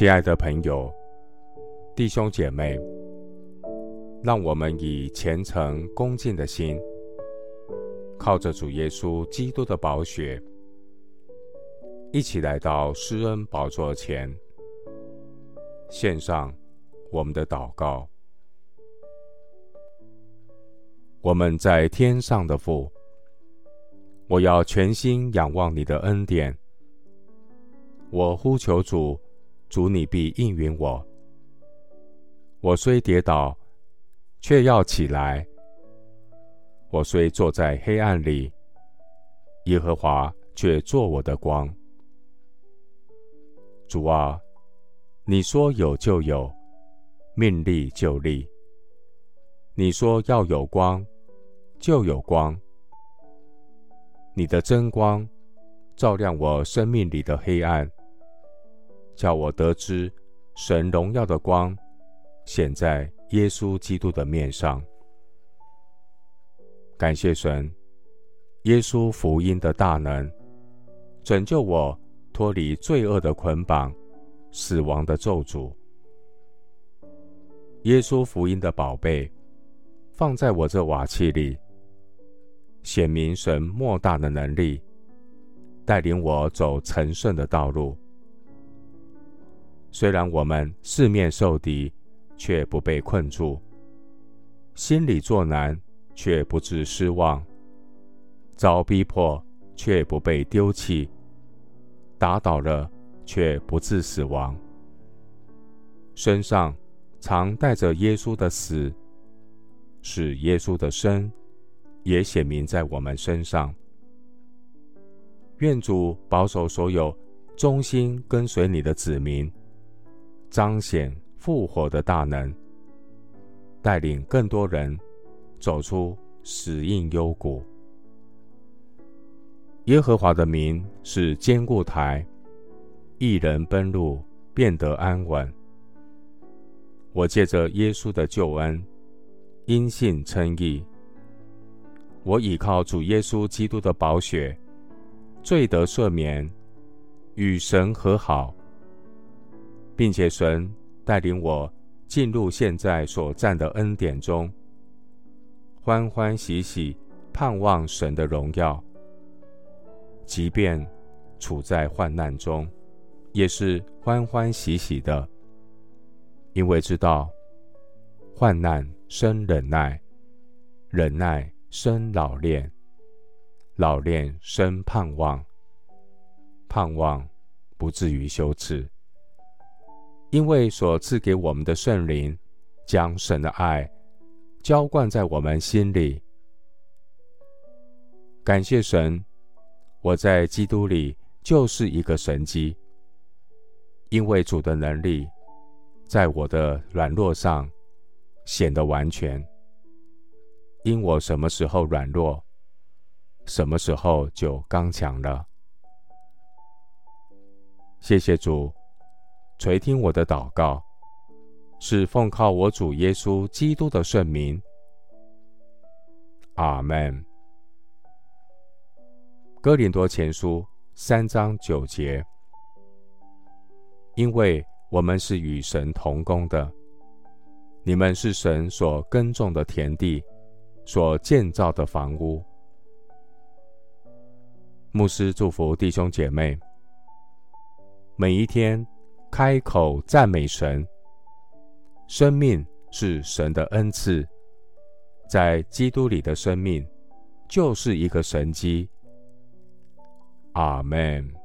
亲爱的朋友、弟兄姐妹，让我们以虔诚恭敬的心，靠着主耶稣基督的宝血，一起来到施恩宝座前，献上我们的祷告。我们在天上的父，我要全心仰望你的恩典。我呼求主，主你必应允我。我虽跌倒，却要起来；我虽坐在黑暗里，耶和华却作我的光。主啊，你说有就有，命立就立。你说要有光，就有光。你的真光照亮我生命里的黑暗。叫我得知神荣耀的光显在耶稣基督的面上。感谢神，耶稣福音的大能拯救我脱离罪恶的捆绑、死亡的咒诅。耶稣福音的宝贝放在我这瓦器里，显明神莫大的能力，带领我走成圣的道路。虽然我们四面受敌，却不被困住；心里作难，却不致失望；遭逼迫，却不被丢弃；打倒了，却不致死亡。身上常带着耶稣的死，使耶稣的生也显明在我们身上。愿主保守所有忠心跟随你的子民。彰显复活的大能，带领更多人走出死荫幽谷。耶和华的名是坚固台，一人奔入，便得安稳。我借着耶稣的救恩，因信称义。我倚靠主耶稣基督的宝血，罪得赦免，与神和好。并且神带领我进入现在所占的恩典中，欢欢喜喜盼望神的荣耀。即便处在患难中，也是欢欢喜喜的，因为知道患难生忍耐，忍耐生老练，老练生盼望，盼望不至于羞耻。因为所赐给我们的圣灵，将神的爱浇灌在我们心里。感谢神，我在基督里就是一个神机。因为主的能力在我的软弱上显得完全。因我什么时候软弱，什么时候就刚强了。谢谢主。垂听我的祷告，是奉靠我主耶稣基督的圣名。阿门。哥林多前书三章九节，因为我们是与神同工的，你们是神所耕种的田地，所建造的房屋。牧师祝福弟兄姐妹，每一天。开口赞美神，生命是神的恩赐，在基督里的生命就是一个神迹。阿门。